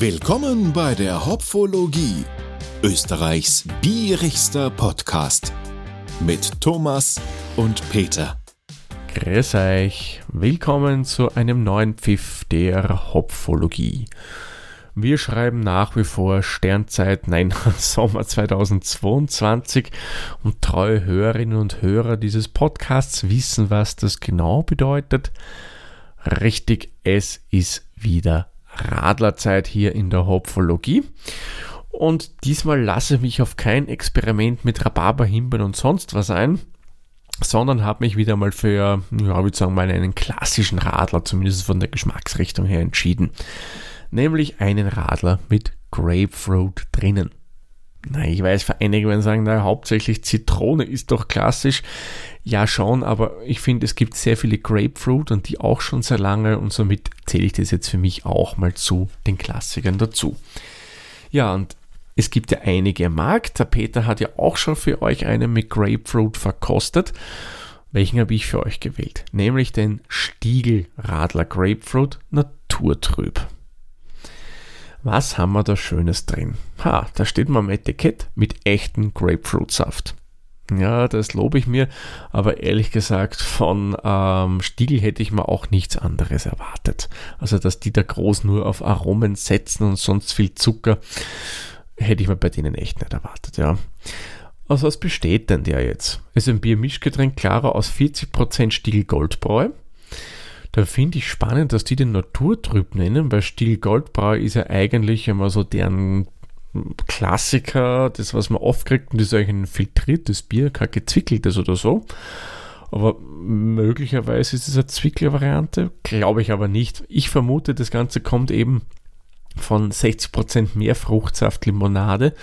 Willkommen bei der Hopfologie, Österreichs bierigster Podcast mit Thomas und Peter. Grüß euch, willkommen zu einem neuen Pfiff der Hopfologie. Wir schreiben nach wie vor Sternzeit, nein, Sommer 2022 und treue Hörerinnen und Hörer dieses Podcasts wissen, was das genau bedeutet. Richtig, es ist wieder Radlerzeit hier in der Hopfologie. Und diesmal lasse ich mich auf kein Experiment mit Rhabarber, Himbeeren und sonst was ein, sondern habe mich wieder mal für, ja, ich würde sagen, mal einen klassischen Radler, zumindest von der Geschmacksrichtung her, entschieden nämlich einen Radler mit Grapefruit drinnen. Na, ich weiß, einige werden sagen, na, hauptsächlich Zitrone ist doch klassisch. Ja, schon, aber ich finde, es gibt sehr viele Grapefruit und die auch schon sehr lange und somit zähle ich das jetzt für mich auch mal zu den Klassikern dazu. Ja, und es gibt ja einige am Markt. Der Peter hat ja auch schon für euch einen mit Grapefruit verkostet. Welchen habe ich für euch gewählt? Nämlich den Stiegel Radler Grapefruit Naturtrüb. Was haben wir da Schönes drin? Ha, da steht mal am Etikett mit echten Grapefruitsaft. Ja, das lobe ich mir, aber ehrlich gesagt, von ähm, Stiegel hätte ich mir auch nichts anderes erwartet. Also, dass die da groß nur auf Aromen setzen und sonst viel Zucker, hätte ich mir bei denen echt nicht erwartet, ja. Aus was besteht denn der jetzt? Es ist ein Biermischgetränk klarer aus 40% Stiegel Goldbräu, da finde ich spannend, dass die den Naturtrüb nennen, weil Stil Goldbrau ist ja eigentlich immer so deren Klassiker, das was man oft kriegt, und das ist eigentlich ein filtriertes Bier, kein gezwickeltes oder so. Aber möglicherweise ist es eine Zwickler-Variante, glaube ich aber nicht. Ich vermute, das Ganze kommt eben von 60% mehr Fruchtsaft Limonade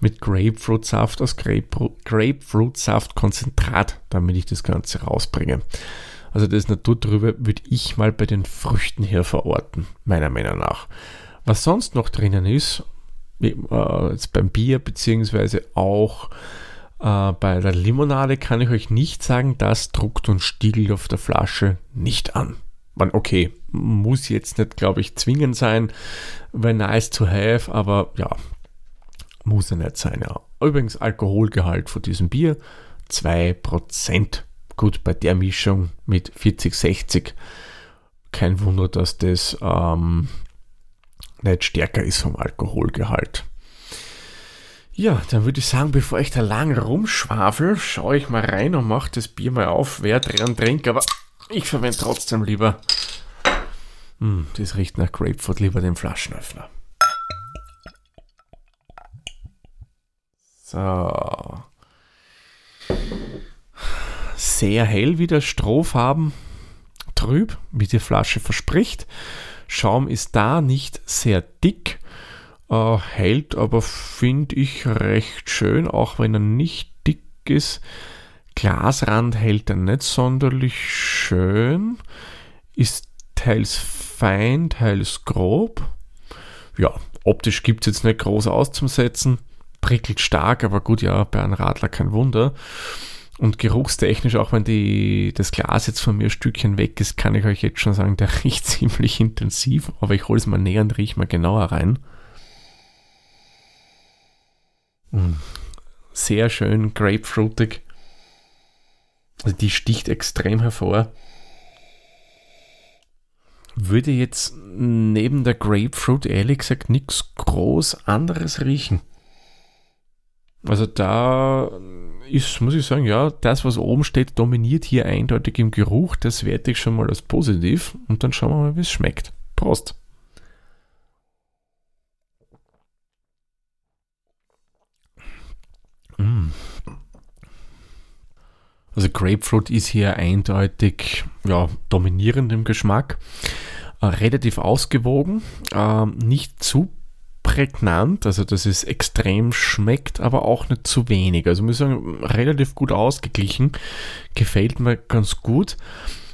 mit Grapefruitsaft aus Grapefruitsaft Konzentrat, damit ich das Ganze rausbringe. Also das Naturtrübe würde ich mal bei den Früchten hier verorten, meiner Meinung nach. Was sonst noch drinnen ist, äh, jetzt beim Bier beziehungsweise auch äh, bei der Limonade kann ich euch nicht sagen, das druckt und stiegelt auf der Flasche nicht an. Man, okay, muss jetzt nicht, glaube ich, zwingend sein, wäre nice to have, aber ja, muss ja nicht sein, ja. Übrigens, Alkoholgehalt von diesem Bier 2%. Gut, bei der Mischung mit 40-60 kein Wunder, dass das ähm, nicht stärker ist vom Alkoholgehalt. Ja, dann würde ich sagen, bevor ich da lang rumschwafel, schaue ich mal rein und mache das Bier mal auf, wer dran trinkt, aber ich verwende trotzdem lieber, hm, das riecht nach Grapefruit, lieber den Flaschenöffner. So sehr hell wie der Strohfarben, trüb, wie die Flasche verspricht. Schaum ist da nicht sehr dick, äh, hält aber, finde ich, recht schön, auch wenn er nicht dick ist. Glasrand hält er nicht sonderlich schön, ist teils fein, teils grob. Ja, optisch gibt es jetzt nicht groß auszusetzen, prickelt stark, aber gut, ja, bei einem Radler kein Wunder. Und geruchstechnisch, auch wenn die, das Glas jetzt von mir ein Stückchen weg ist, kann ich euch jetzt schon sagen, der riecht ziemlich intensiv. Aber ich hole es mal näher und rieche mal genauer rein. Mm. Sehr schön grapefruitig. Also die sticht extrem hervor. Würde jetzt neben der Grapefruit ehrlich gesagt nichts groß anderes riechen. Also da ist, muss ich sagen, ja, das, was oben steht, dominiert hier eindeutig im Geruch. Das werte ich schon mal als positiv. Und dann schauen wir mal, wie es schmeckt. Prost! Mm. Also Grapefruit ist hier eindeutig ja, dominierend im Geschmack. Äh, relativ ausgewogen, äh, nicht zu prägnant, also dass es extrem schmeckt, aber auch nicht zu wenig. Also muss ich sagen, relativ gut ausgeglichen, gefällt mir ganz gut.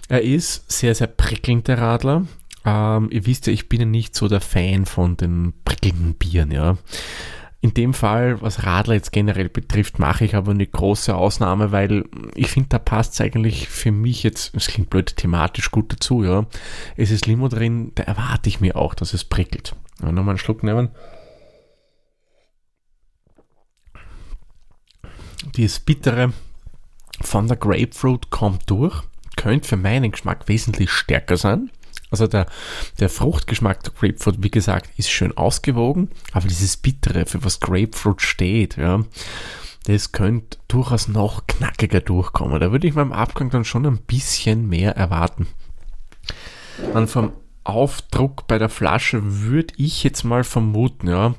Er ist sehr, sehr prickelnd, der Radler. Ähm, ihr wisst ja, ich bin ja nicht so der Fan von den prickelnden Bieren, ja. In dem Fall, was Radler jetzt generell betrifft, mache ich aber eine große Ausnahme, weil ich finde, da passt es eigentlich für mich jetzt, es klingt blöd, thematisch gut dazu, ja. Es ist Limo drin, da erwarte ich mir auch, dass es prickelt. Nochmal einen Schluck nehmen. Dieses Bittere von der Grapefruit kommt durch. Könnte für meinen Geschmack wesentlich stärker sein. Also der, der Fruchtgeschmack der Grapefruit, wie gesagt, ist schön ausgewogen, aber dieses Bittere, für was Grapefruit steht, ja, das könnte durchaus noch knackiger durchkommen. Da würde ich beim Abgang dann schon ein bisschen mehr erwarten. Dann vom Aufdruck bei der Flasche würde ich jetzt mal vermuten, ja,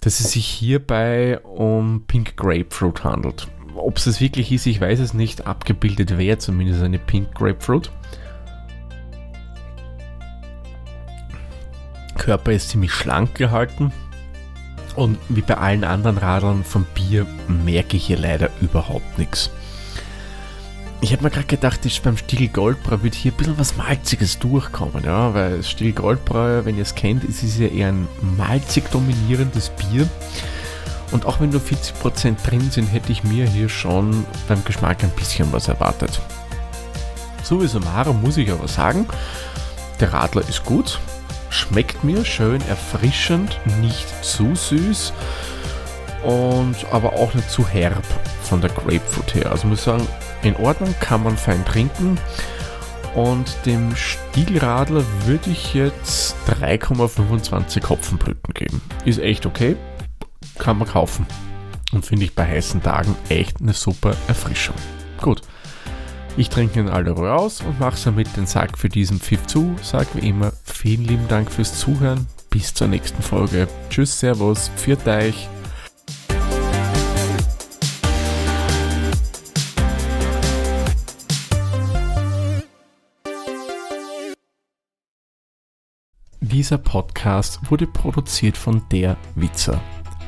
dass es sich hierbei um Pink Grapefruit handelt. Ob es das wirklich ist, ich weiß es nicht. Abgebildet wäre zumindest eine Pink Grapefruit. Körper ist ziemlich schlank gehalten. Und wie bei allen anderen Radlern vom Bier merke ich hier leider überhaupt nichts. Ich habe mir gerade gedacht, beim Stiegel Goldbräu wird hier ein bisschen was Malziges durchkommen, ja, weil Stiegel Goldbräu, wenn ihr es kennt, ist es ja eher ein malzig dominierendes Bier. Und auch wenn nur 40% drin sind, hätte ich mir hier schon beim Geschmack ein bisschen was erwartet. Sowieso Mara muss ich aber sagen, der Radler ist gut, schmeckt mir schön erfrischend, nicht zu süß und aber auch nicht zu herb von der Grapefruit her. Also muss ich sagen, in Ordnung, kann man fein trinken. Und dem Stiegelradler würde ich jetzt 3,25 Hopfenbrücken geben. Ist echt okay, kann man kaufen. Und finde ich bei heißen Tagen echt eine super Erfrischung. Gut, ich trinke ihn alle Ruhe aus und mache somit den Sack für diesen Pfiff zu. Sag wie immer vielen lieben Dank fürs Zuhören. Bis zur nächsten Folge. Tschüss, Servus, pfiat euch. Dieser Podcast wurde produziert von Der Witzer.